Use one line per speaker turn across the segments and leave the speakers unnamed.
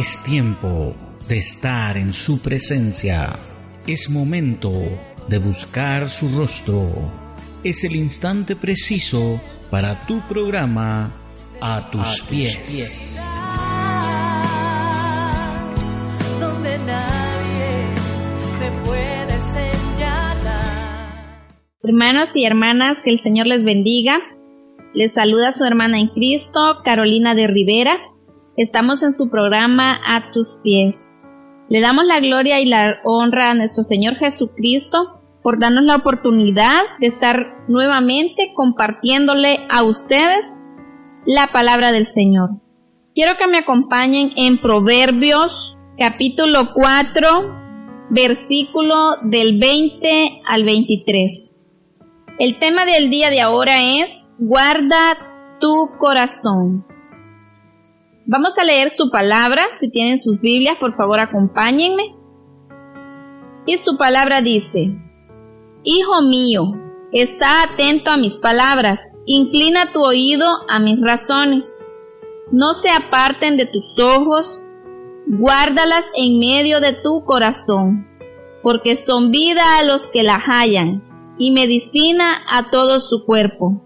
Es tiempo de estar en su presencia. Es momento de buscar su rostro. Es el instante preciso para tu programa A tus, pies.
Donde nadie me puede señalar.
Hermanos y hermanas, que el Señor les bendiga. Les saluda su hermana en Cristo, Carolina de Rivera. Estamos en su programa A tus pies. Le damos la gloria y la honra a nuestro Señor Jesucristo por darnos la oportunidad de estar nuevamente compartiéndole a ustedes la palabra del Señor. Quiero que me acompañen en Proverbios capítulo 4, versículo del 20 al 23. El tema del día de ahora es guarda tu corazón. Vamos a leer su palabra. Si tienen sus Biblias, por favor, acompáñenme. Y su palabra dice, Hijo mío, está atento a mis palabras, inclina tu oído a mis razones. No se aparten de tus ojos, guárdalas en medio de tu corazón, porque son vida a los que las hallan y medicina a todo su cuerpo.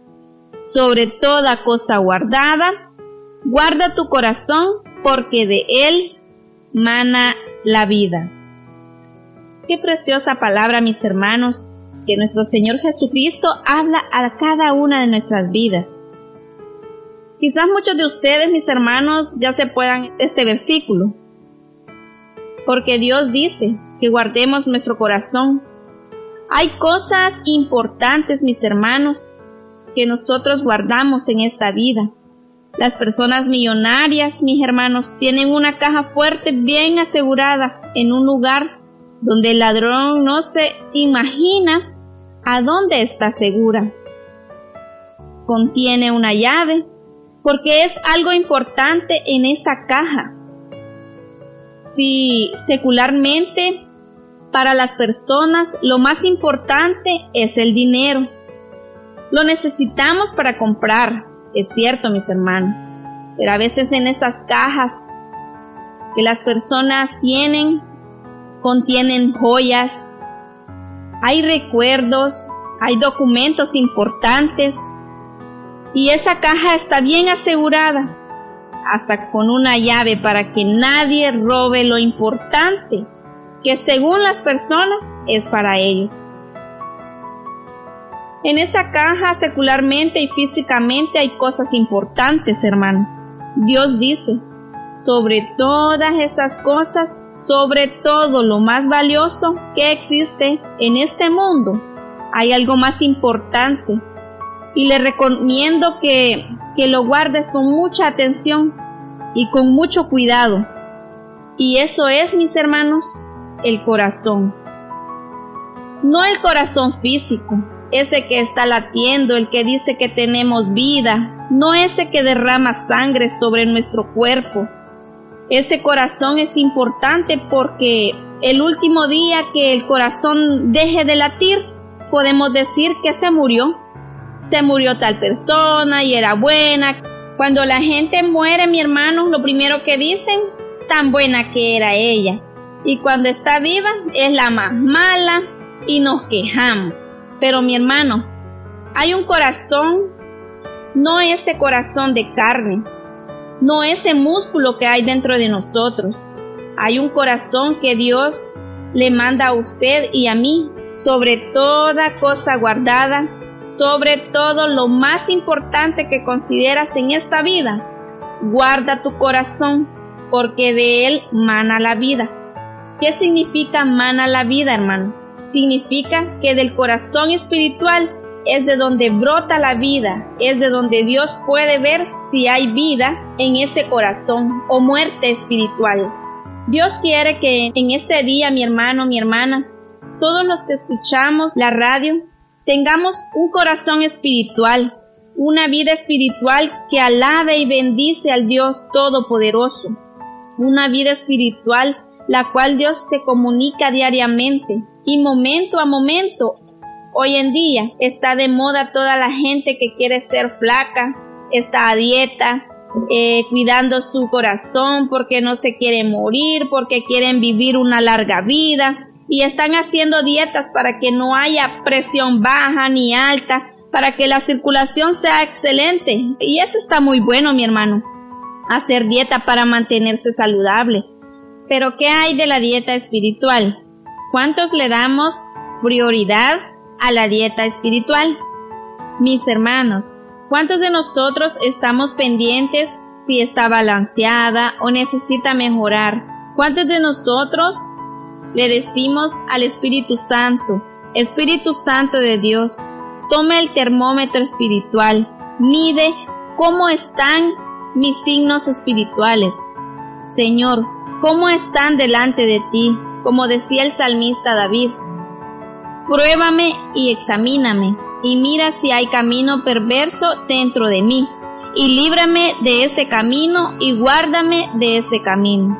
Sobre toda cosa guardada, Guarda tu corazón porque de él mana la vida. Qué preciosa palabra, mis hermanos, que nuestro Señor Jesucristo habla a cada una de nuestras vidas. Quizás muchos de ustedes, mis hermanos, ya se puedan este versículo, porque Dios dice que guardemos nuestro corazón. Hay cosas importantes, mis hermanos, que nosotros guardamos en esta vida las personas millonarias, mis hermanos, tienen una caja fuerte bien asegurada en un lugar donde el ladrón no se imagina a dónde está segura. Contiene una llave porque es algo importante en esa caja. Si secularmente para las personas lo más importante es el dinero, lo necesitamos para comprar, es cierto, mis hermanos. Pero a veces en esas cajas que las personas tienen, contienen joyas, hay recuerdos, hay documentos importantes y esa caja está bien asegurada, hasta con una llave para que nadie robe lo importante que según las personas es para ellos. En esta caja secularmente y físicamente hay cosas importantes, hermanos. Dios dice, sobre todas estas cosas, sobre todo lo más valioso que existe en este mundo, hay algo más importante. Y le recomiendo que, que lo guardes con mucha atención y con mucho cuidado. Y eso es, mis hermanos, el corazón. No el corazón físico, ese que está latiendo, el que dice que tenemos vida, no ese que derrama sangre sobre nuestro cuerpo. Ese corazón es importante porque el último día que el corazón deje de latir, podemos decir que se murió. Se murió tal persona y era buena. Cuando la gente muere, mi hermano, lo primero que dicen, tan buena que era ella. Y cuando está viva, es la más mala y nos quejamos. Pero mi hermano, hay un corazón, no ese corazón de carne, no ese músculo que hay dentro de nosotros. Hay un corazón que Dios le manda a usted y a mí sobre toda cosa guardada, sobre todo lo más importante que consideras en esta vida. Guarda tu corazón, porque de él mana la vida. ¿Qué significa mana la vida, hermano? Significa que del corazón espiritual es de donde brota la vida, es de donde Dios puede ver si hay vida en ese corazón o muerte espiritual. Dios quiere que en este día, mi hermano, mi hermana, todos los que escuchamos la radio, tengamos un corazón espiritual, una vida espiritual que alabe y bendice al Dios Todopoderoso, una vida espiritual la cual Dios se comunica diariamente y momento a momento. Hoy en día está de moda toda la gente que quiere ser flaca, está a dieta, eh, cuidando su corazón porque no se quieren morir, porque quieren vivir una larga vida y están haciendo dietas para que no haya presión baja ni alta, para que la circulación sea excelente. Y eso está muy bueno, mi hermano. Hacer dieta para mantenerse saludable. Pero ¿qué hay de la dieta espiritual? ¿Cuántos le damos prioridad a la dieta espiritual? Mis hermanos, ¿cuántos de nosotros estamos pendientes si está balanceada o necesita mejorar? ¿Cuántos de nosotros le decimos al Espíritu Santo, Espíritu Santo de Dios, tome el termómetro espiritual, mide cómo están mis signos espirituales. Señor, cómo están delante de ti, como decía el salmista David. Pruébame y examíname, y mira si hay camino perverso dentro de mí, y líbrame de ese camino y guárdame de ese camino.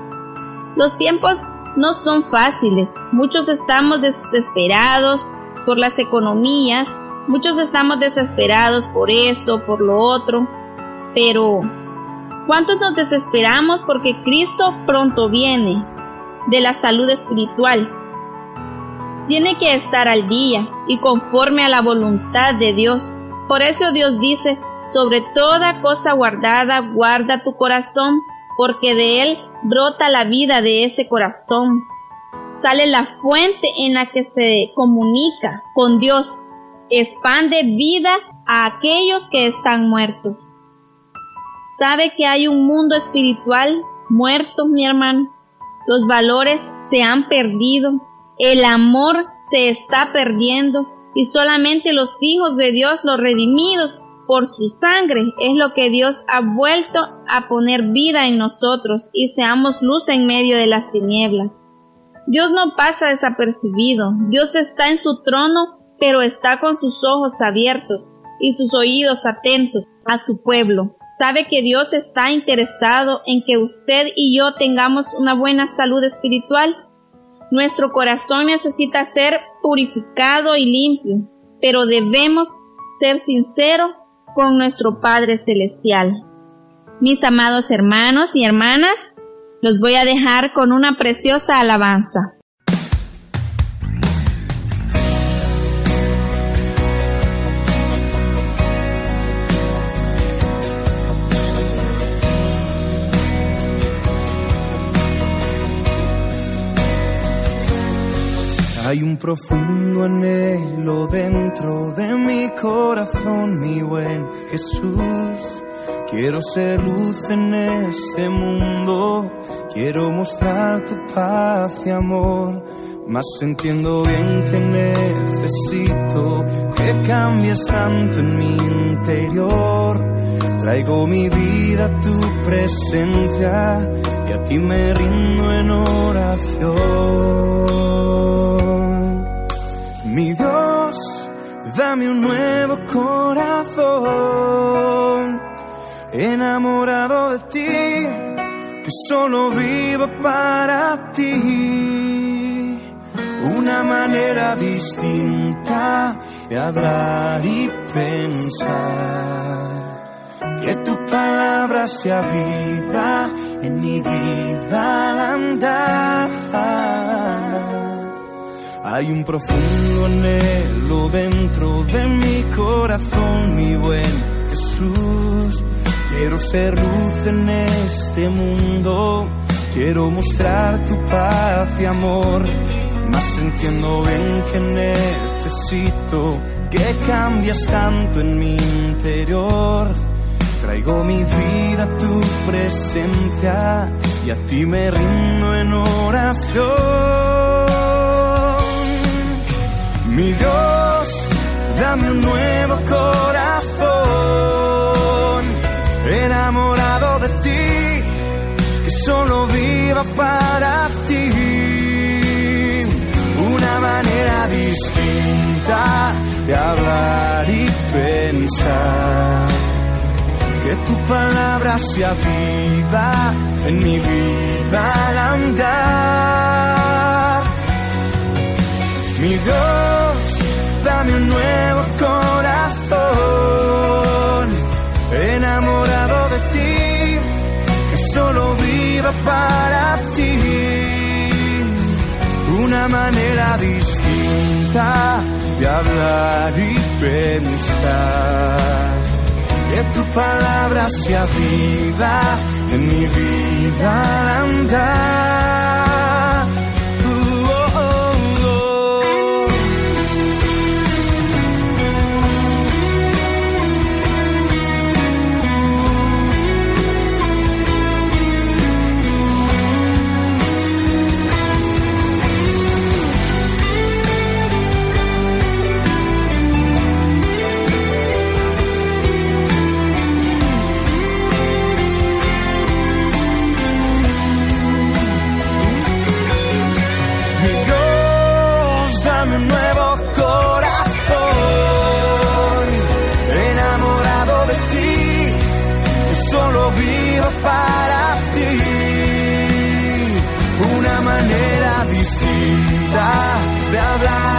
Los tiempos no son fáciles, muchos estamos desesperados por las economías, muchos estamos desesperados por esto, por lo otro, pero ¿cuántos nos desesperamos porque Cristo pronto viene de la salud espiritual? tiene que estar al día y conforme a la voluntad de Dios. Por eso Dios dice, sobre toda cosa guardada, guarda tu corazón, porque de él brota la vida de ese corazón. Sale la fuente en la que se comunica con Dios. Expande vida a aquellos que están muertos. ¿Sabe que hay un mundo espiritual muerto, mi hermano? Los valores se han perdido el amor se está perdiendo y solamente los hijos de Dios, los redimidos por su sangre, es lo que Dios ha vuelto a poner vida en nosotros y seamos luz en medio de las tinieblas. Dios no pasa desapercibido, Dios está en su trono, pero está con sus ojos abiertos y sus oídos atentos a su pueblo. Sabe que Dios está interesado en que usted y yo tengamos una buena salud espiritual nuestro corazón necesita ser purificado y limpio, pero debemos ser sinceros con nuestro Padre Celestial. Mis amados hermanos y hermanas, los voy a dejar con una preciosa alabanza.
Hay un profundo anhelo dentro de mi corazón, mi buen Jesús. Quiero ser luz en este mundo, quiero mostrar tu paz y amor, mas entiendo bien que necesito que cambies tanto en mi interior. Traigo mi vida a tu presencia y a ti me rindo en oración. Mi Dios, dame un nuevo corazón, enamorado de ti, que solo viva para ti. Una manera distinta de hablar y pensar. Que tu palabra sea vida en mi vida al andar. Hay un profundo anhelo dentro de mi corazón, mi buen Jesús. Quiero ser luz en este mundo, quiero mostrar tu paz y amor. Mas entiendo bien que necesito que cambies tanto en mi interior. Traigo mi vida a tu presencia y a ti me rindo en oración. Mi Dios, dame un nuevo corazón, enamorado de ti, que solo viva para ti. Una manera distinta de hablar y pensar. Que tu palabra sea vida en mi vida Manera distinta de hablar y pensar. Que tu palabra sea vida en mi vida al andar.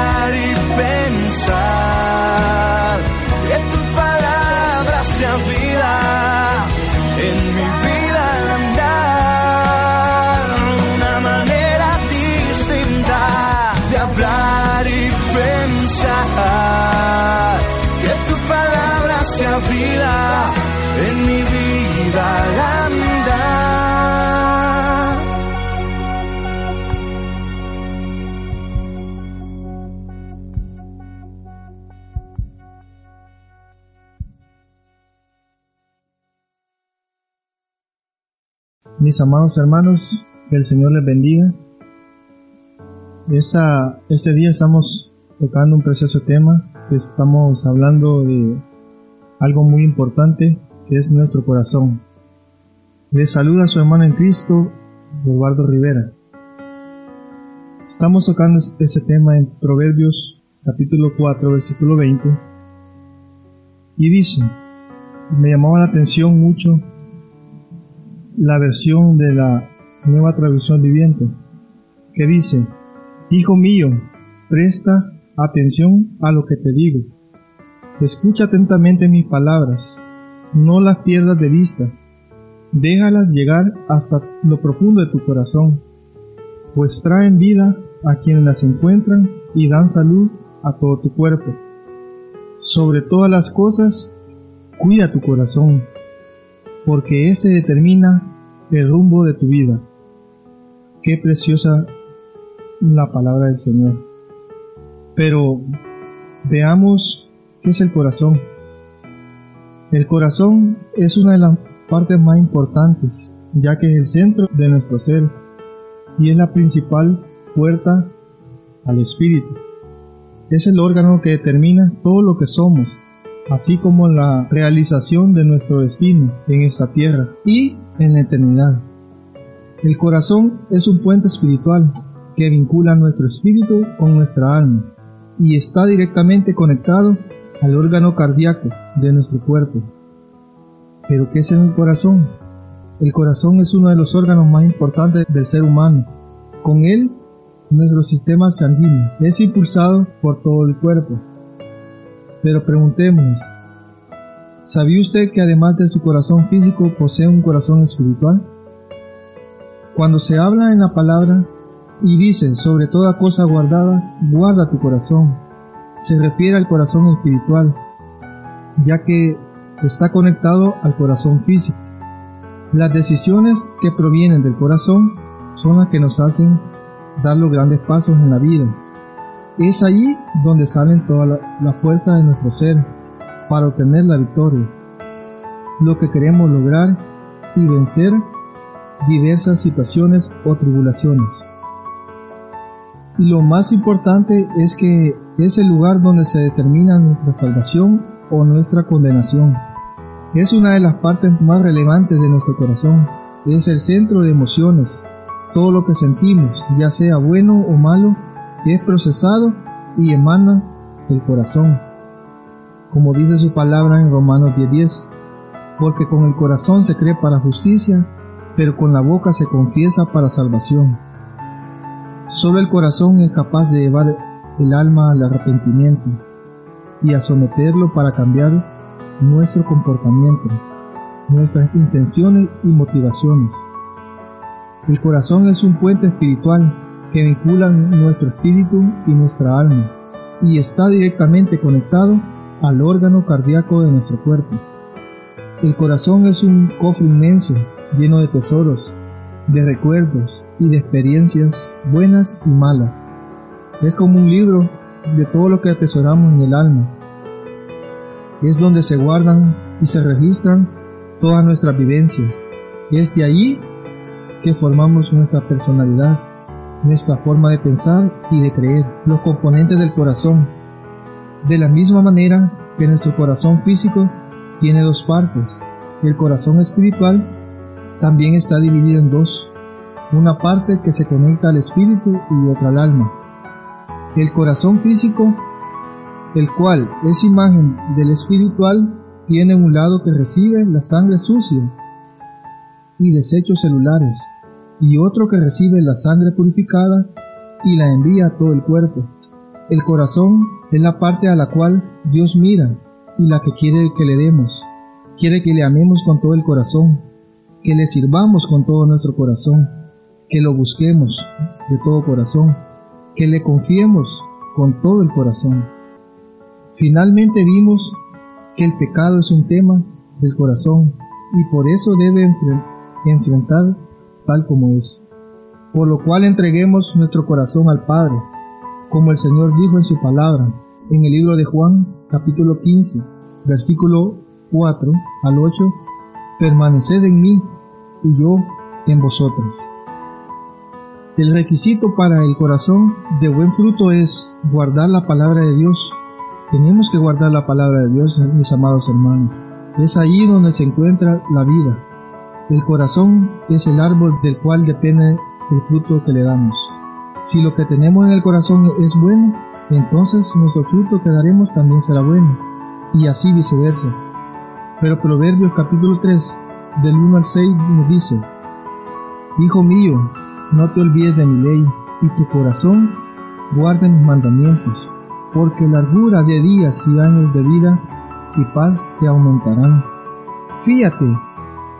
Hablar y pensar, que tu palabra sea vida en
Amados hermanos, que el Señor les bendiga. Este día estamos tocando un precioso tema, estamos hablando de algo muy importante, que es nuestro corazón. Les saluda su hermano en Cristo, Eduardo Rivera. Estamos tocando ese tema en Proverbios capítulo 4, versículo 20. Y dice, me llamaba la atención mucho la versión de la nueva traducción viviente, que dice, Hijo mío, presta atención a lo que te digo. Escucha atentamente mis palabras, no las pierdas de vista, déjalas llegar hasta lo profundo de tu corazón, pues traen vida a quienes las encuentran y dan salud a todo tu cuerpo. Sobre todas las cosas, cuida tu corazón, porque éste determina el rumbo de tu vida. Qué preciosa la palabra del Señor. Pero veamos qué es el corazón. El corazón es una de las partes más importantes, ya que es el centro de nuestro ser y es la principal puerta al espíritu. Es el órgano que determina todo lo que somos, así como la realización de nuestro destino en esta tierra y en la eternidad. El corazón es un puente espiritual que vincula nuestro espíritu con nuestra alma y está directamente conectado al órgano cardíaco de nuestro cuerpo. ¿Pero qué es el corazón? El corazón es uno de los órganos más importantes del ser humano. Con él, nuestro sistema sanguíneo es impulsado por todo el cuerpo. Pero preguntémonos, ¿sabía usted que además de su corazón físico posee un corazón espiritual? Cuando se habla en la palabra y dice sobre toda cosa guardada, guarda tu corazón, se refiere al corazón espiritual, ya que está conectado al corazón físico. Las decisiones que provienen del corazón son las que nos hacen dar los grandes pasos en la vida. Es allí donde salen toda la, fuerza de nuestro ser para obtener la victoria, lo que queremos lograr y vencer diversas situaciones o tribulaciones. Y lo más importante es que es el lugar donde se determina nuestra salvación o nuestra condenación. Es una de las partes más relevantes de nuestro corazón. Es el centro de emociones. Todo lo que sentimos, ya sea bueno o malo, es procesado y emana del corazón. Como dice su palabra en Romanos 10:10, porque con el corazón se cree para justicia, pero con la boca se confiesa para salvación. Solo el corazón es capaz de llevar el alma al arrepentimiento y a someterlo para cambiar nuestro comportamiento, nuestras intenciones y motivaciones. El corazón es un puente espiritual que vincula nuestro espíritu y nuestra alma y está directamente conectado al órgano cardíaco de nuestro cuerpo. El corazón es un cofre inmenso lleno de tesoros, de recuerdos y de experiencias buenas y malas. Es como un libro de todo lo que atesoramos en el alma. Es donde se guardan y se registran todas nuestras vivencias. Es de allí que formamos nuestra personalidad, nuestra forma de pensar y de creer, los componentes del corazón. De la misma manera que nuestro corazón físico tiene dos partes, el corazón espiritual también está dividido en dos, una parte que se conecta al espíritu y otra al alma. El corazón físico, el cual es imagen del espiritual, tiene un lado que recibe la sangre sucia y desechos celulares, y otro que recibe la sangre purificada y la envía a todo el cuerpo. El corazón es la parte a la cual Dios mira y la que quiere que le demos. Quiere que le amemos con todo el corazón, que le sirvamos con todo nuestro corazón, que lo busquemos de todo corazón, que le confiemos con todo el corazón. Finalmente vimos que el pecado es un tema del corazón y por eso debe enfrentar tal como es. Por lo cual entreguemos nuestro corazón al Padre, como el Señor dijo en su palabra, en el libro de Juan, capítulo 15, versículo 4 al 8, permaneced en mí y yo en vosotros. El requisito para el corazón de buen fruto es guardar la palabra de Dios. Tenemos que guardar la palabra de Dios, mis amados hermanos. Es ahí donde se encuentra la vida, el corazón es el árbol del cual depende el fruto que le damos. Si lo que tenemos en el corazón es bueno, entonces nuestro fruto que daremos también será bueno, y así viceversa. Pero Proverbios capítulo 3, del 1 al 6 nos dice, Hijo mío, no te olvides de mi ley, y tu corazón guarde mis mandamientos, porque largura de días y años de vida y paz te aumentarán. Fíate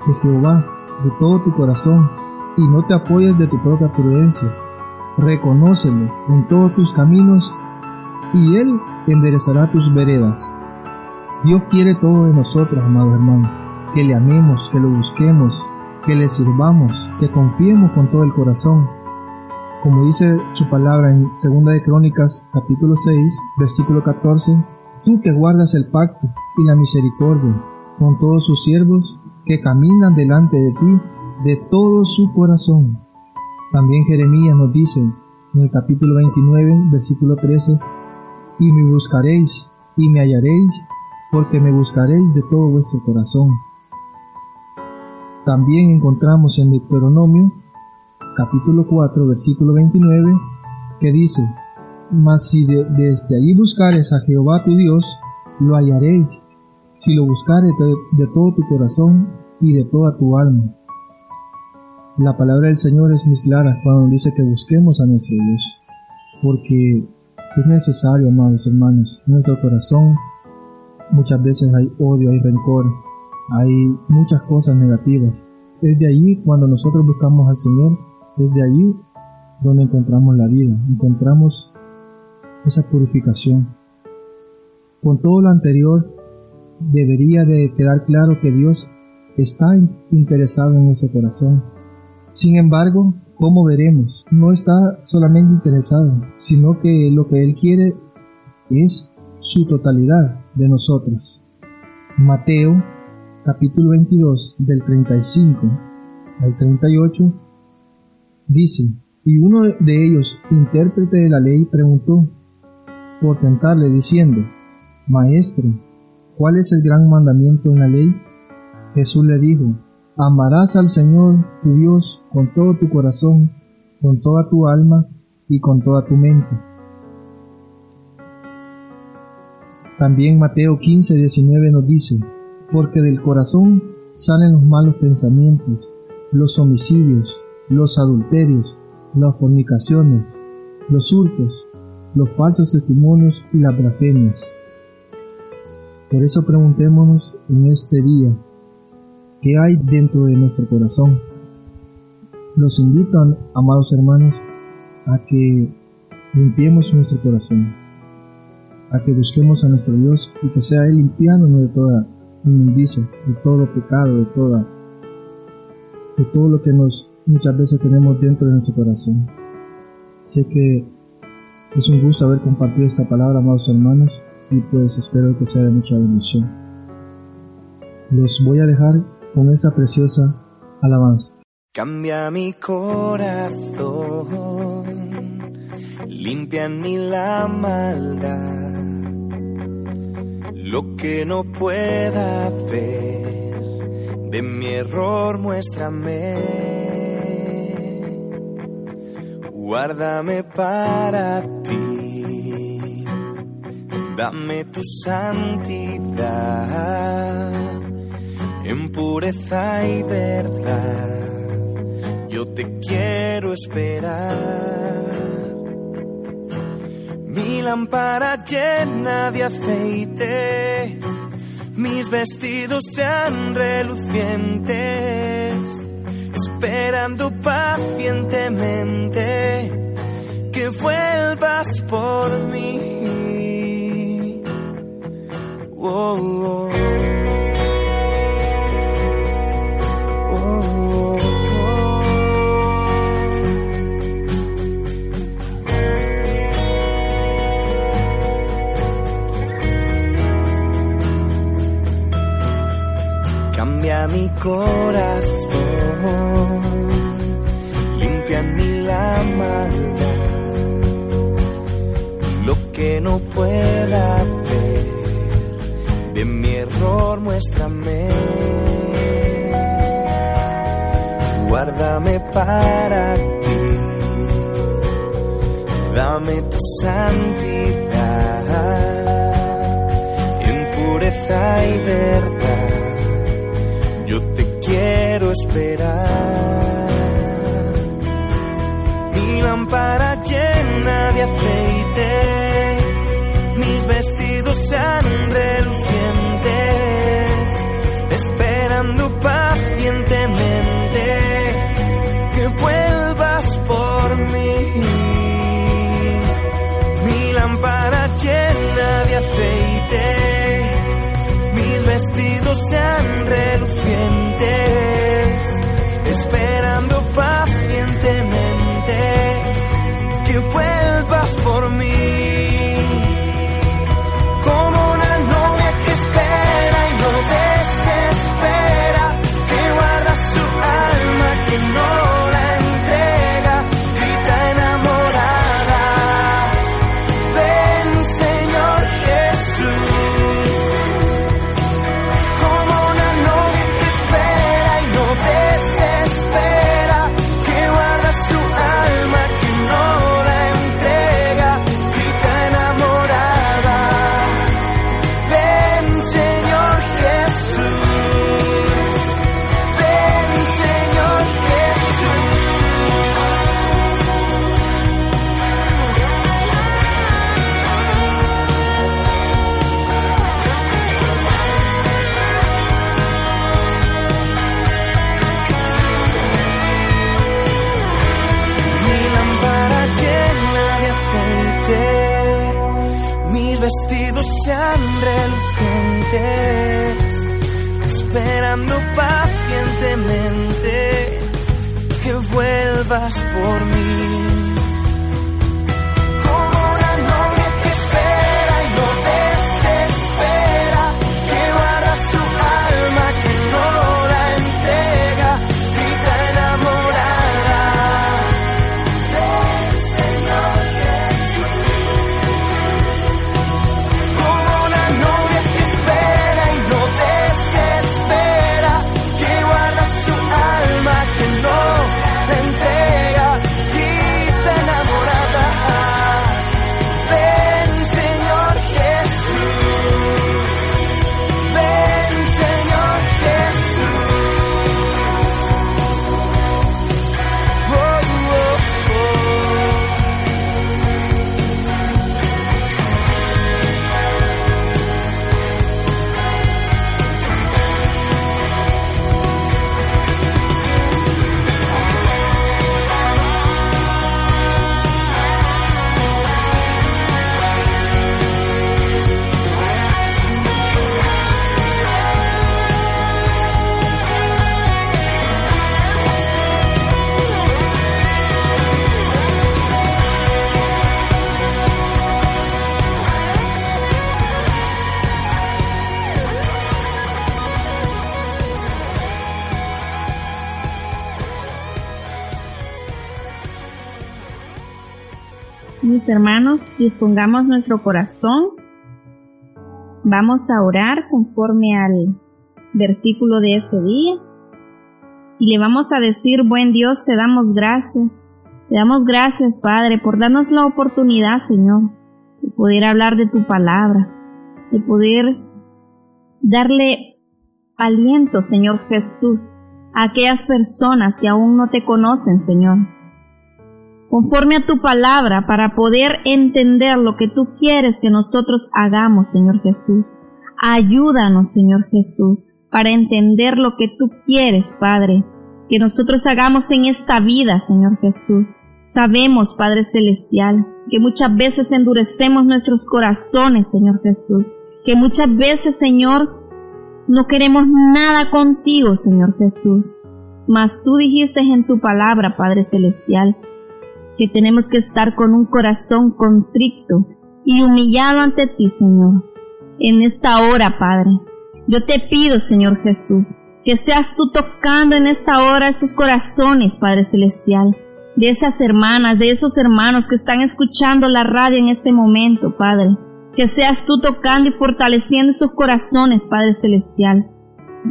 de Jehová de todo tu corazón y no te apoyes de tu propia prudencia. Reconócelo en todos tus caminos y Él enderezará tus veredas. Dios quiere todo de nosotros, amados hermanos, que le amemos, que lo busquemos, que le sirvamos, que confiemos con todo el corazón. Como dice su palabra en 2 de Crónicas, capítulo 6, versículo 14, tú que guardas el pacto y la misericordia con todos sus siervos que caminan delante de ti de todo su corazón. También Jeremías nos dice en el capítulo 29, versículo 13, y me buscaréis y me hallaréis, porque me buscaréis de todo vuestro corazón. También encontramos en Deuteronomio, capítulo 4, versículo 29, que dice, Mas si desde allí buscares a Jehová tu Dios, lo hallaréis si lo buscares de, todo tu corazón y de toda tu alma. La palabra del Señor es muy clara cuando dice que busquemos a nuestro Dios, porque es necesario, amados hermanos, en nuestro corazón muchas veces hay odio, hay rencor, hay muchas cosas negativas. Es de allí cuando nosotros buscamos al Señor, es de allí donde encontramos la vida, encontramos esa purificación. Con todo lo anterior, debería de quedar claro que Dios está interesado en nuestro corazón. Sin embargo, como veremos, no está solamente interesado, sino que lo que Él quiere es su totalidad de nosotros. Mateo capítulo 22 del 35 al 38 dice, y uno de ellos, intérprete de la ley, preguntó por tentarle diciendo, Maestro, ¿Cuál es el gran mandamiento en la ley? Jesús le dijo, amarás al Señor tu Dios con todo tu corazón, con toda tu alma y con toda tu mente. También Mateo 15, 19 nos dice, porque del corazón salen los malos pensamientos, los homicidios, los adulterios, las fornicaciones, los hurtos, los falsos testimonios y las blasfemias. Por eso preguntémonos en este día, ¿qué hay dentro de nuestro corazón? Los invito, amados hermanos, a que limpiemos nuestro corazón, a que busquemos a nuestro Dios y que sea Él limpiándonos de toda inmundicia, de todo pecado, de toda de todo lo que nos muchas veces tenemos dentro de nuestro corazón. Sé que es un gusto haber compartido esta palabra, amados hermanos, y pues espero que sea de mucha bendición. Los voy a dejar con esta preciosa alabanza.
Cambia mi corazón, limpia en mí la maldad, lo que no pueda ver, de mi error muéstrame, guárdame para ti, dame tu santidad, en pureza y verdad yo te quiero esperar. Mi lámpara llena de aceite, mis vestidos sean relucientes, esperando pacientemente que vuelvas por mí. Oh. Cambia mi corazón, limpia en mí la maldad, lo que no pueda muéstrame, guárdame para ti, dame tu santidad, en pureza y verdad. Yo te quiero esperar. Mi lámpara llena de aceite, mis vestidos sean relucientes, esperando vestidos sean relucientes, esperando pacientemente que vuelvas por mí.
Hermanos, dispongamos nuestro corazón. Vamos a orar conforme al versículo de este día. Y le vamos a decir, buen Dios, te damos gracias. Te damos gracias, Padre, por darnos la oportunidad, Señor, de poder hablar de tu palabra, de poder darle aliento, Señor Jesús, a aquellas personas que aún no te conocen, Señor. Conforme a tu palabra, para poder entender lo que tú quieres que nosotros hagamos, Señor Jesús. Ayúdanos, Señor Jesús, para entender lo que tú quieres, Padre, que nosotros hagamos en esta vida, Señor Jesús. Sabemos, Padre Celestial, que muchas veces endurecemos nuestros corazones, Señor Jesús, que muchas veces, Señor, no queremos nada contigo, Señor Jesús. Mas tú dijiste en tu palabra, Padre Celestial, que tenemos que estar con un corazón contrito y humillado ante ti, Señor. En esta hora, Padre, yo te pido, Señor Jesús, que seas tú tocando en esta hora esos corazones, Padre Celestial, de esas hermanas, de esos hermanos que están escuchando la radio en este momento, Padre. Que seas tú tocando y fortaleciendo esos corazones, Padre Celestial,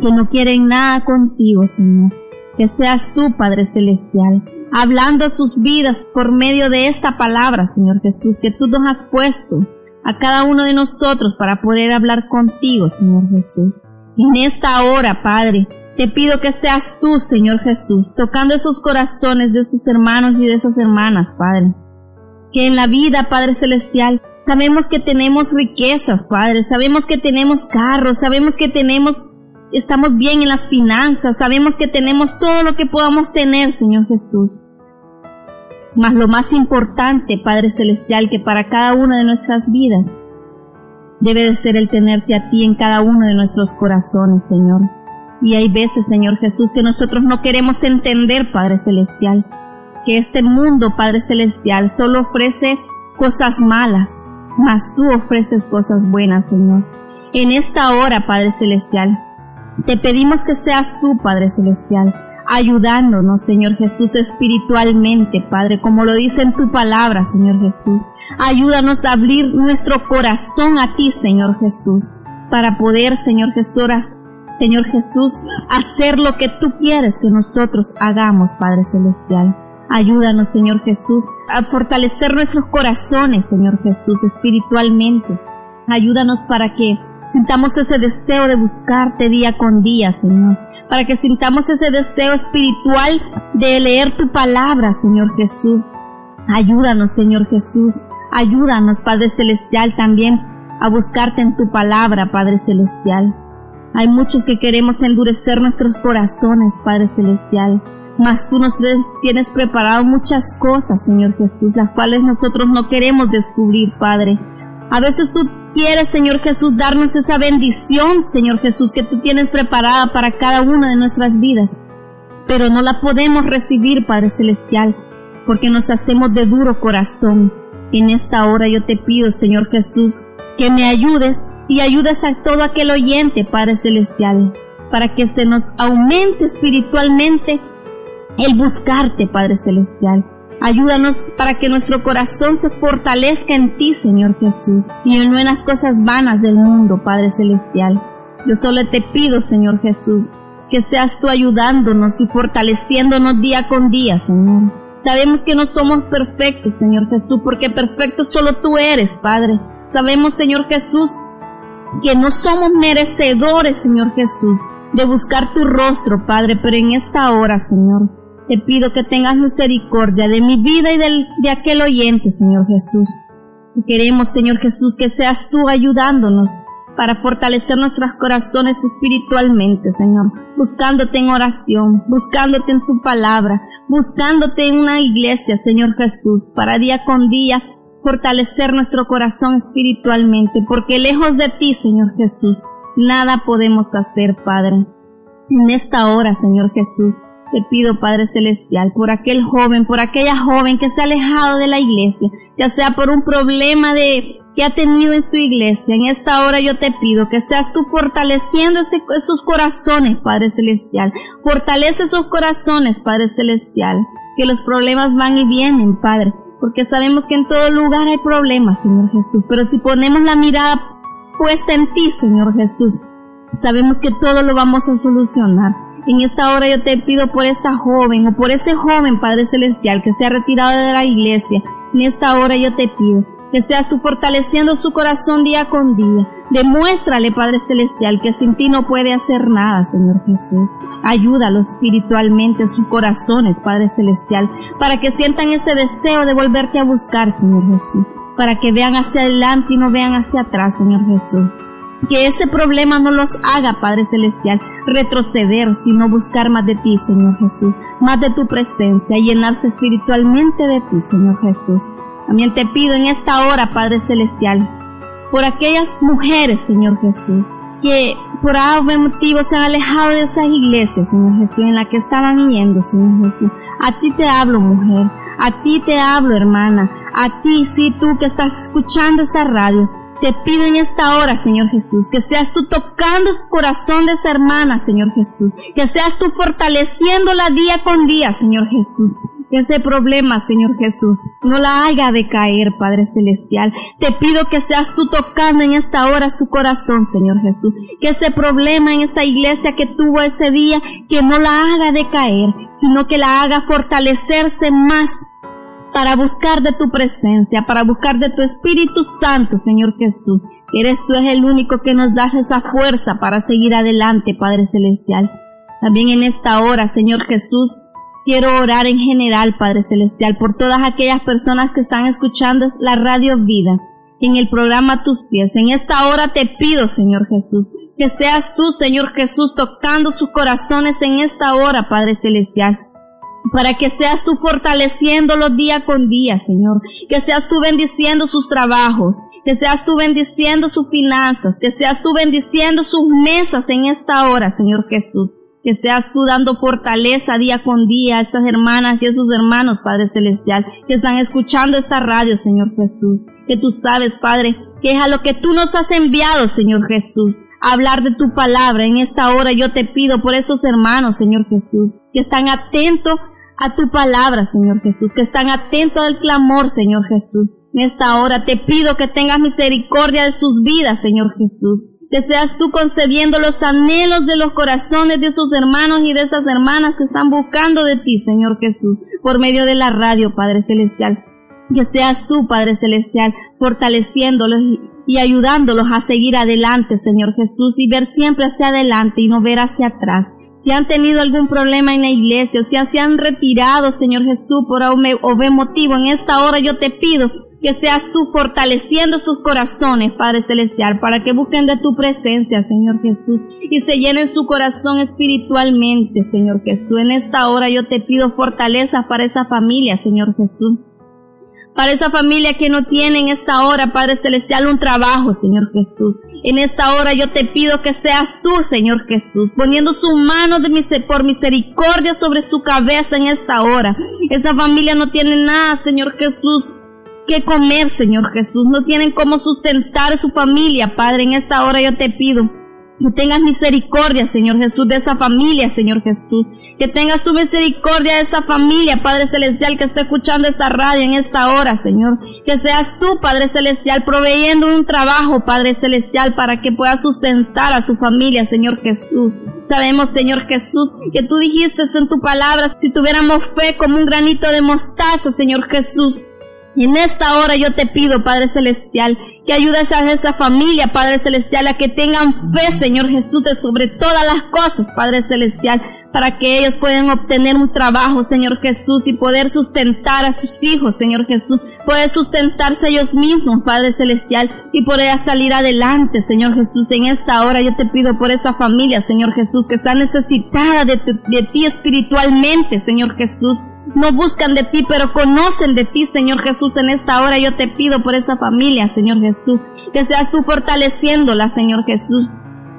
que no quieren nada contigo, Señor. Que seas tú, Padre Celestial, hablando sus vidas por medio de esta palabra, Señor Jesús, que tú nos has puesto a cada uno de nosotros para poder hablar contigo, Señor Jesús. En esta hora, Padre, te pido que seas tú, Señor Jesús, tocando esos corazones de sus hermanos y de esas hermanas, Padre. Que en la vida, Padre Celestial, Sabemos que tenemos riquezas, Padre. Sabemos que tenemos carros. Sabemos que tenemos, estamos bien en las finanzas. Sabemos que tenemos todo lo que podamos tener, Señor Jesús. Mas lo más importante, Padre Celestial, que para cada una de nuestras vidas debe de ser el tenerte a ti en cada uno de nuestros corazones, Señor. Y hay veces, Señor Jesús, que nosotros no queremos entender, Padre Celestial, que este mundo, Padre Celestial, solo ofrece cosas malas, mas tú ofreces cosas buenas, Señor. En esta hora, Padre Celestial, te pedimos que seas tú, Padre Celestial, ayudándonos, Señor Jesús, espiritualmente, Padre, como lo dice en tu palabra, Señor Jesús. Ayúdanos a abrir nuestro corazón a ti, Señor Jesús, para poder, Señor Jesús, Señor Jesús, hacer lo que tú quieres que nosotros hagamos, Padre Celestial. Ayúdanos, Señor Jesús, a fortalecer nuestros corazones, Señor Jesús, espiritualmente. Ayúdanos para que sintamos ese deseo de buscarte día con día, Señor. Para que sintamos ese deseo espiritual de leer tu palabra, Señor Jesús. Ayúdanos, Señor Jesús. Ayúdanos, Padre Celestial, también a buscarte en tu palabra, Padre Celestial. Hay muchos que queremos endurecer nuestros corazones, Padre Celestial mas tú nos tienes preparado muchas cosas, Señor Jesús, las cuales nosotros no queremos descubrir, Padre. A veces tú quieres, Señor Jesús, darnos esa bendición, Señor Jesús, que tú tienes preparada para cada una de nuestras vidas, pero no la podemos recibir, Padre Celestial, porque nos hacemos de duro corazón. En esta hora yo te pido, Señor Jesús, que me ayudes y ayudes a todo aquel oyente, Padre Celestial, para que se nos aumente espiritualmente el buscarte, Padre Celestial. Ayúdanos para que nuestro corazón se fortalezca en ti, Señor Jesús, y no en las cosas vanas del mundo, Padre Celestial. Yo solo te pido, Señor Jesús, que seas tú ayudándonos y fortaleciéndonos día con día, Señor. Sabemos que no somos perfectos, Señor Jesús, porque perfecto solo tú eres, Padre. Sabemos, Señor Jesús, que no somos merecedores, Señor Jesús, de buscar tu rostro, Padre, pero en esta hora, Señor, te pido que tengas misericordia de mi vida y de aquel oyente, Señor Jesús. queremos, Señor Jesús, que seas tú ayudándonos para fortalecer nuestros corazones espiritualmente, Señor, buscándote en oración, buscándote en tu palabra, buscándote en una iglesia, Señor Jesús, para día con día fortalecer nuestro corazón espiritualmente, porque lejos de ti, Señor Jesús, nada podemos hacer, Padre. En esta hora, Señor Jesús, te pido, Padre Celestial, por aquel joven, por aquella joven que se ha alejado de la iglesia, ya sea por un problema de que ha tenido en su iglesia. En esta hora yo te pido que seas tú fortaleciendo esos corazones, Padre Celestial. Fortalece esos corazones, Padre Celestial, que los problemas van y vienen, Padre porque sabemos que en todo lugar hay problemas, Señor Jesús, pero si ponemos la mirada puesta en ti, Señor Jesús, sabemos que todo lo vamos a solucionar. En esta hora yo te pido por esta joven o por ese joven, Padre Celestial, que se ha retirado de la iglesia. En esta hora yo te pido que seas tú fortaleciendo su corazón día con día. Demuéstrale, Padre Celestial, que sin ti no puede hacer nada, Señor Jesús. Ayúdalo espiritualmente, sus corazones, Padre Celestial, para que sientan ese deseo de volverte a buscar, Señor Jesús. Para que vean hacia adelante y no vean hacia atrás, Señor Jesús que ese problema no los haga, Padre Celestial, retroceder, sino buscar más de ti, Señor Jesús, más de tu presencia, llenarse espiritualmente de ti, Señor Jesús. También te pido en esta hora, Padre Celestial, por aquellas mujeres, Señor Jesús, que por algún motivo se han alejado de esas iglesias, Señor Jesús, en la que estaban yendo, Señor Jesús. A ti te hablo, mujer. A ti te hablo, hermana. A ti, sí, tú que estás escuchando esta radio. Te pido en esta hora, Señor Jesús, que seas tú tocando el corazón de esa hermana, Señor Jesús. Que seas tú fortaleciéndola día con día, Señor Jesús. Que ese problema, Señor Jesús, no la haga decaer, Padre Celestial. Te pido que seas tú tocando en esta hora su corazón, Señor Jesús. Que ese problema en esa iglesia que tuvo ese día, que no la haga decaer, sino que la haga fortalecerse más para buscar de tu presencia, para buscar de tu Espíritu Santo, Señor Jesús. Eres tú es el único que nos das esa fuerza para seguir adelante, Padre Celestial. También en esta hora, Señor Jesús, quiero orar en general, Padre Celestial, por todas aquellas personas que están escuchando la radio vida en el programa Tus Pies. En esta hora te pido, Señor Jesús, que seas tú, Señor Jesús, tocando sus corazones en esta hora, Padre Celestial para que seas tú fortaleciéndolos día con día, Señor. Que seas tú bendiciendo sus trabajos, que seas tú bendiciendo sus finanzas, que seas tú bendiciendo sus mesas en esta hora, Señor Jesús. Que seas tú dando fortaleza día con día a estas hermanas y a sus hermanos, Padre Celestial, que están escuchando esta radio, Señor Jesús. Que tú sabes, Padre, que es a lo que tú nos has enviado, Señor Jesús hablar de tu palabra. En esta hora yo te pido por esos hermanos, Señor Jesús, que están atentos a tu palabra, Señor Jesús, que están atentos al clamor, Señor Jesús. En esta hora te pido que tengas misericordia de sus vidas, Señor Jesús. Que seas tú concediendo los anhelos de los corazones de sus hermanos y de esas hermanas que están buscando de ti, Señor Jesús, por medio de la radio, Padre Celestial. Que seas tú, Padre Celestial, fortaleciéndolos y ayudándolos a seguir adelante, Señor Jesús, y ver siempre hacia adelante y no ver hacia atrás si han tenido algún problema en la iglesia, o si se han retirado, Señor Jesús, por o motivo, en esta hora yo te pido que seas tú fortaleciendo sus corazones, Padre Celestial, para que busquen de tu presencia, Señor Jesús, y se llenen su corazón espiritualmente, Señor Jesús. En esta hora yo te pido fortaleza para esa familia, Señor Jesús para esa familia que no tiene en esta hora, Padre Celestial, un trabajo, Señor Jesús. En esta hora yo te pido que seas tú, Señor Jesús, poniendo su mano de por misericordia sobre su cabeza en esta hora. Esa familia no tiene nada, Señor Jesús, que comer, Señor Jesús. No tienen cómo sustentar su familia, Padre. En esta hora yo te pido que tengas misericordia, Señor Jesús, de esa familia, Señor Jesús. Que tengas tu misericordia de esa familia, Padre Celestial, que está escuchando esta radio en esta hora, Señor. Que seas tú, Padre Celestial, proveyendo un trabajo, Padre Celestial, para que pueda sustentar a su familia, Señor Jesús. Sabemos, Señor Jesús, que tú dijiste en tu palabra, si tuviéramos fe como un granito de mostaza, Señor Jesús, y en esta hora yo te pido, Padre Celestial, que ayudes a esa familia, Padre Celestial, a que tengan fe, Señor Jesús, de sobre todas las cosas, Padre Celestial, para que ellos puedan obtener un trabajo, Señor Jesús, y poder sustentar a sus hijos, Señor Jesús, poder sustentarse ellos mismos, Padre Celestial, y poder salir adelante, Señor Jesús. En esta hora yo te pido por esa familia, Señor Jesús, que está necesitada de, de ti espiritualmente, Señor Jesús no buscan de ti, pero conocen de ti, Señor Jesús. En esta hora yo te pido por esa familia, Señor Jesús, que seas tú fortaleciéndola, Señor Jesús.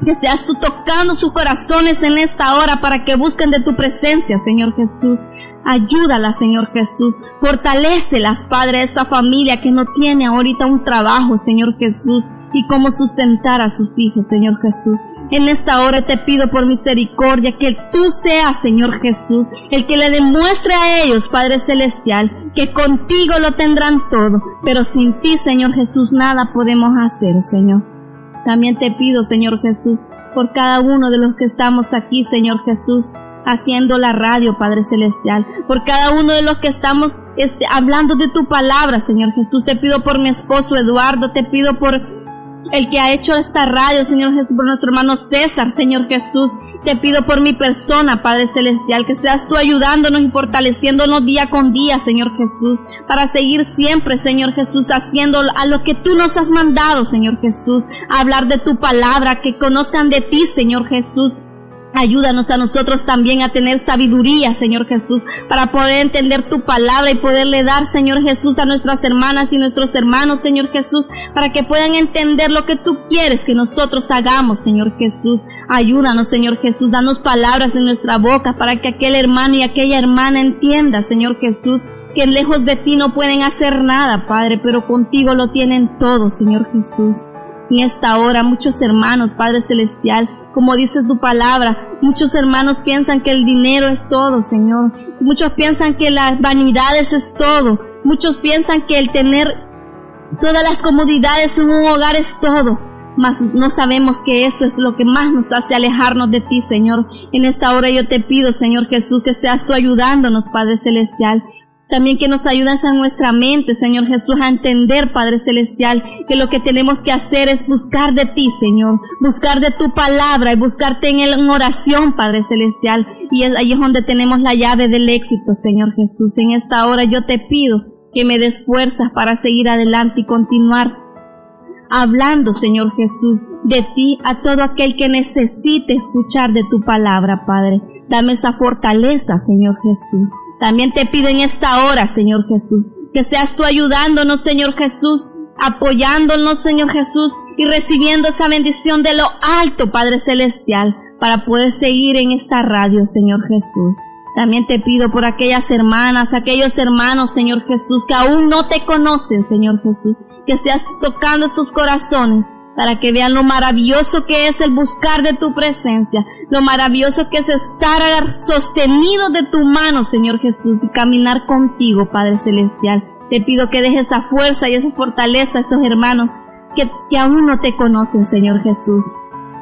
Que seas tú tocando sus corazones en esta hora para que busquen de tu presencia, Señor Jesús. Ayúdala, Señor Jesús. Fortalecelas, Padre, esa familia que no tiene ahorita un trabajo, Señor Jesús y cómo sustentar a sus hijos, Señor Jesús. En esta hora te pido por misericordia que tú seas, Señor Jesús, el que le demuestre a ellos, Padre Celestial, que contigo lo tendrán todo, pero sin ti, Señor Jesús, nada podemos hacer, Señor. También te pido, Señor Jesús, por cada uno de los que estamos aquí, Señor Jesús, haciendo la radio, Padre Celestial, por cada uno de los que estamos este, hablando de tu palabra, Señor Jesús. Te pido por mi esposo Eduardo, te pido por el que ha hecho esta radio, Señor Jesús, por nuestro hermano César, Señor Jesús. Te pido por mi persona, Padre Celestial, que seas tú ayudándonos y fortaleciéndonos día con día, Señor Jesús, para seguir siempre, Señor Jesús, haciendo a lo que tú nos has mandado, Señor Jesús, hablar de tu palabra, que conozcan de ti, Señor Jesús, Ayúdanos a nosotros también a tener sabiduría, Señor Jesús, para poder entender tu palabra y poderle dar, Señor Jesús, a nuestras hermanas y nuestros hermanos, Señor Jesús, para que puedan entender lo que tú quieres que nosotros hagamos, Señor Jesús. Ayúdanos, Señor Jesús, danos palabras en nuestra boca para que aquel hermano y aquella hermana entienda, Señor Jesús, que lejos de ti no pueden hacer nada, Padre, pero contigo lo tienen todo, Señor Jesús. En esta hora muchos hermanos, Padre Celestial, como dice tu palabra, muchos hermanos piensan que el dinero es todo, Señor. Muchos piensan que las vanidades es todo. Muchos piensan que el tener todas las comodidades en un hogar es todo. Mas no sabemos que eso es lo que más nos hace alejarnos de ti, Señor. En esta hora yo te pido, Señor Jesús, que seas tú ayudándonos, Padre Celestial, también que nos ayudas a nuestra mente, Señor Jesús, a entender, Padre Celestial, que lo que tenemos que hacer es buscar de ti, Señor, buscar de tu palabra y buscarte en, en oración, Padre Celestial. Y es, ahí es donde tenemos la llave del éxito, Señor Jesús. En esta hora yo te pido que me des fuerzas para seguir adelante y continuar hablando, Señor Jesús, de ti a todo aquel que necesite escuchar de tu palabra, Padre. Dame esa fortaleza, Señor Jesús. También te pido en esta hora, Señor Jesús, que seas tú ayudándonos, Señor Jesús, apoyándonos, Señor Jesús, y recibiendo esa bendición de lo alto, Padre Celestial, para poder seguir en esta radio, Señor Jesús. También te pido por aquellas hermanas, aquellos hermanos, Señor Jesús, que aún no te conocen, Señor Jesús, que seas tocando sus corazones para que vean lo maravilloso que es el buscar de tu presencia, lo maravilloso que es estar sostenido de tu mano, Señor Jesús, y caminar contigo, Padre Celestial. Te pido que dejes esa fuerza y esa fortaleza a esos hermanos que, que aún no te conocen, Señor Jesús.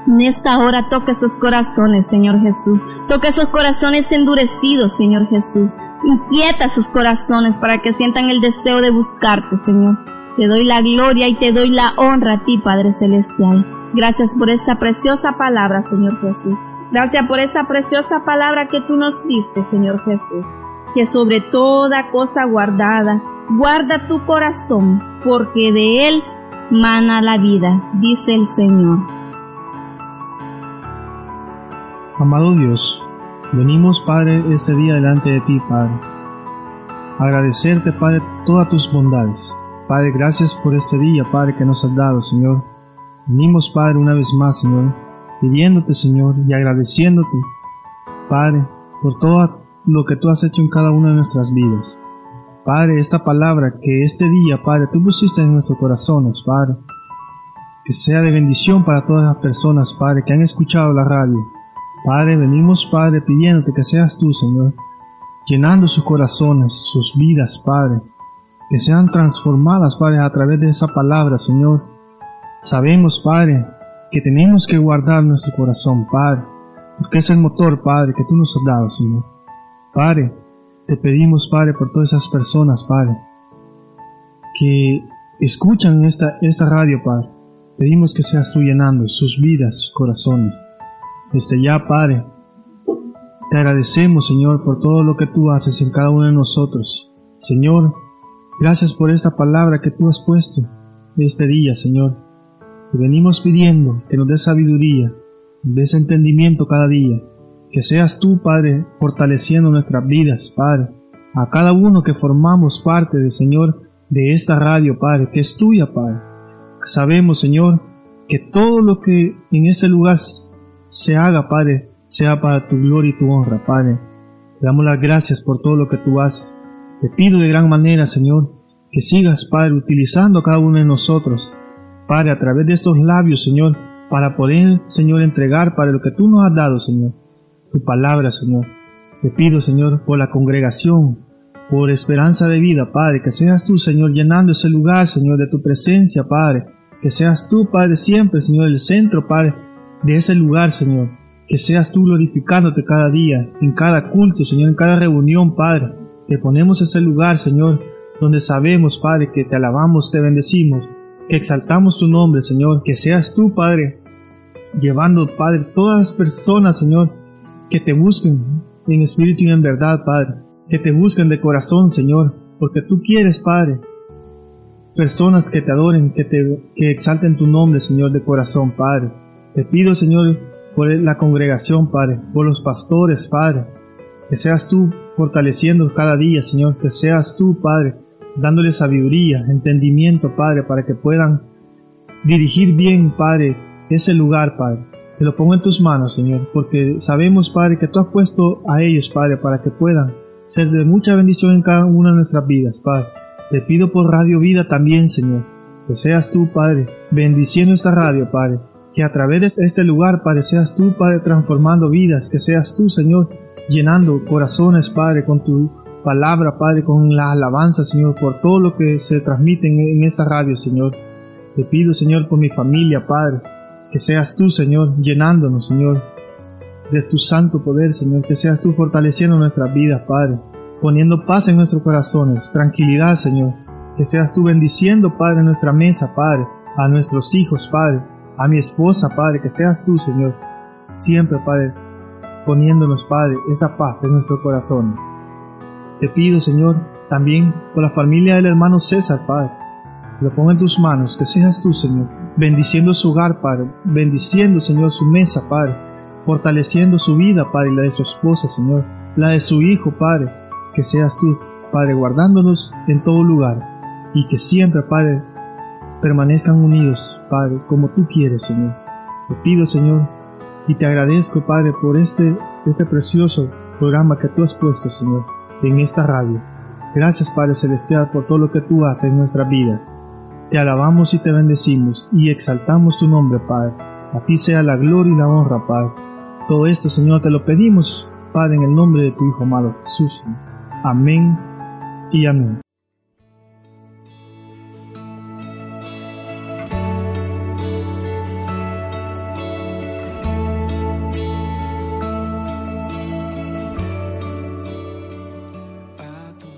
En esta hora toca esos corazones, Señor Jesús. Toca esos corazones endurecidos, Señor Jesús. Inquieta sus corazones para que sientan el deseo de buscarte, Señor. Te doy la gloria y te doy la honra a ti, Padre Celestial. Gracias por esta preciosa palabra, Señor Jesús. Gracias por esta preciosa palabra que tú nos diste, Señor Jesús. Que sobre toda cosa guardada, guarda tu corazón, porque de él mana la vida, dice el Señor.
Amado Dios, venimos, Padre, este día delante de ti, Padre. Agradecerte, Padre, todas tus bondades Padre, gracias por este día, Padre, que nos has dado, Señor. Venimos, Padre, una vez más, Señor, pidiéndote, Señor, y agradeciéndote, Padre, por todo lo que tú has hecho en cada una de nuestras vidas. Padre, esta palabra que este día, Padre, tú pusiste en nuestros corazones, Padre, que sea de bendición para todas las personas, Padre, que han escuchado la radio. Padre, venimos, Padre, pidiéndote que seas tú, Señor, llenando sus corazones, sus vidas, Padre, que sean transformadas, Padre, a través de esa palabra, Señor. Sabemos, Padre, que tenemos que guardar nuestro corazón, Padre, porque es el motor, Padre, que tú nos has dado, Señor. Padre, te pedimos, Padre, por todas esas personas, Padre, que escuchan esta, esta radio, Padre. Pedimos que seas tú llenando sus vidas, sus corazones. Desde ya, Padre, te agradecemos, Señor, por todo lo que tú haces en cada uno de nosotros. Señor, Gracias por esta palabra que tú has puesto este día, Señor. Te venimos pidiendo que nos des sabiduría, des entendimiento cada día. Que seas tú, Padre, fortaleciendo nuestras vidas, Padre. A cada uno que formamos parte del Señor de esta radio, Padre, que es tuya, Padre. Sabemos, Señor, que todo lo que en este lugar se haga, Padre, sea para tu gloria y tu honra, Padre. Te damos las gracias por todo lo que tú haces. Te pido de gran manera, Señor, que sigas, Padre, utilizando a cada uno de nosotros Padre, a través de estos labios, Señor, para poder, Señor, entregar para lo que tú nos has dado, Señor, tu palabra, Señor. Te pido, Señor, por la congregación, por esperanza de vida, Padre, que seas tú, Señor, llenando ese lugar, Señor, de tu presencia, Padre. Que seas tú, Padre, siempre, Señor, el centro, Padre, de ese lugar, Señor. Que seas tú glorificándote cada día, en cada culto, Señor, en cada reunión, Padre. Que ponemos ese lugar, Señor, donde sabemos, Padre, que te alabamos, te bendecimos, que exaltamos tu nombre, Señor. Que seas tú, Padre, llevando, Padre, todas las personas, Señor, que te busquen en espíritu y en verdad, Padre. Que te busquen de corazón, Señor, porque tú quieres, Padre. Personas que te adoren, que te que exalten tu nombre, Señor, de corazón, Padre. Te pido, Señor, por la congregación, Padre, por los pastores, Padre. Que seas tú fortaleciendo cada día, Señor, que seas tú, Padre, dándole sabiduría, entendimiento, Padre, para que puedan dirigir bien, Padre, ese lugar, Padre. Te lo pongo en tus manos, Señor, porque sabemos, Padre, que tú has puesto a ellos, Padre, para que puedan ser de mucha bendición en cada una de nuestras vidas, Padre. Te pido por Radio Vida también, Señor, que seas tú, Padre, bendiciendo esta radio, Padre, que a través de este lugar, Padre, seas tú, Padre, transformando vidas, que seas tú, Señor, llenando corazones, Padre, con tu palabra, Padre, con la alabanza, Señor, por todo lo que se transmite en, esta radio, Señor. Te pido, Señor, por mi familia, Padre, que seas tú, Señor, llenándonos, Señor, de tu santo poder, Señor, que seas tú fortaleciendo nuestras vidas, Padre, poniendo paz en nuestros corazones, tranquilidad, Señor, que seas tú bendiciendo, Padre, nuestra mesa, Padre, a nuestros hijos, Padre, a mi esposa, Padre, que seas tú, Señor, siempre, Padre, poniéndonos, Padre, esa paz en nuestro corazón. Te pido, Señor, también por la familia del hermano César, Padre. Lo pongo en tus manos, que seas tú, Señor, bendiciendo su hogar, Padre, bendiciendo, Señor, su mesa, Padre, fortaleciendo su vida, Padre, y la de su esposa, Señor, la de su hijo, Padre, que seas tú, Padre, guardándonos en todo lugar, y que siempre, Padre, permanezcan unidos, Padre, como tú quieres, Señor. Te pido, Señor, y te agradezco, Padre, por este, este precioso programa que tú has puesto, Señor, en esta radio. Gracias, Padre Celestial, por todo lo que tú haces en nuestras vidas. Te alabamos y te bendecimos y exaltamos tu nombre, Padre. A ti sea la gloria y la honra, Padre. Todo esto, Señor, te lo pedimos, Padre, en el nombre de tu Hijo amado Jesús. Amén y amén.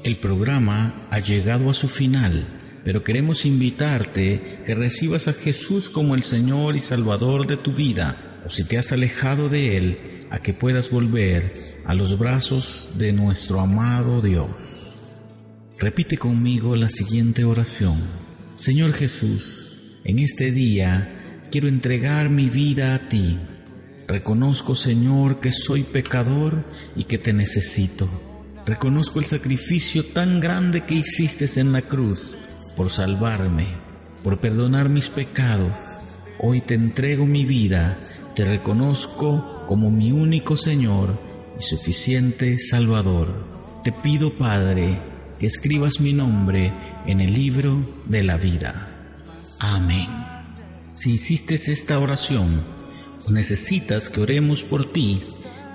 El programa ha llegado a su final, pero queremos invitarte que recibas a Jesús como el Señor y Salvador de tu vida, o si te has alejado de Él, a que puedas volver a los brazos de nuestro amado Dios. Repite conmigo la siguiente oración. Señor Jesús, en este día quiero entregar mi vida a ti. Reconozco, Señor, que soy pecador y que te necesito. Reconozco el sacrificio tan grande que hiciste en la cruz por salvarme, por perdonar mis pecados. Hoy te entrego mi vida, te reconozco como mi único Señor y suficiente Salvador. Te pido, Padre, que escribas mi nombre en el libro de la vida. Amén. Si hiciste esta oración o necesitas que oremos por ti,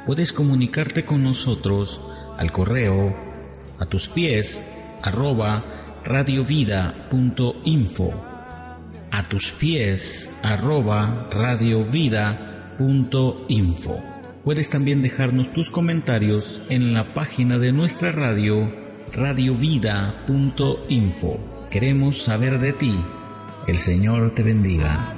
puedes comunicarte con nosotros al correo a tus pies arroba radiovida.info a tus pies arroba radiovida.info Puedes también dejarnos tus comentarios en la página de nuestra radio radiovida.info. Queremos saber de ti. El Señor te bendiga.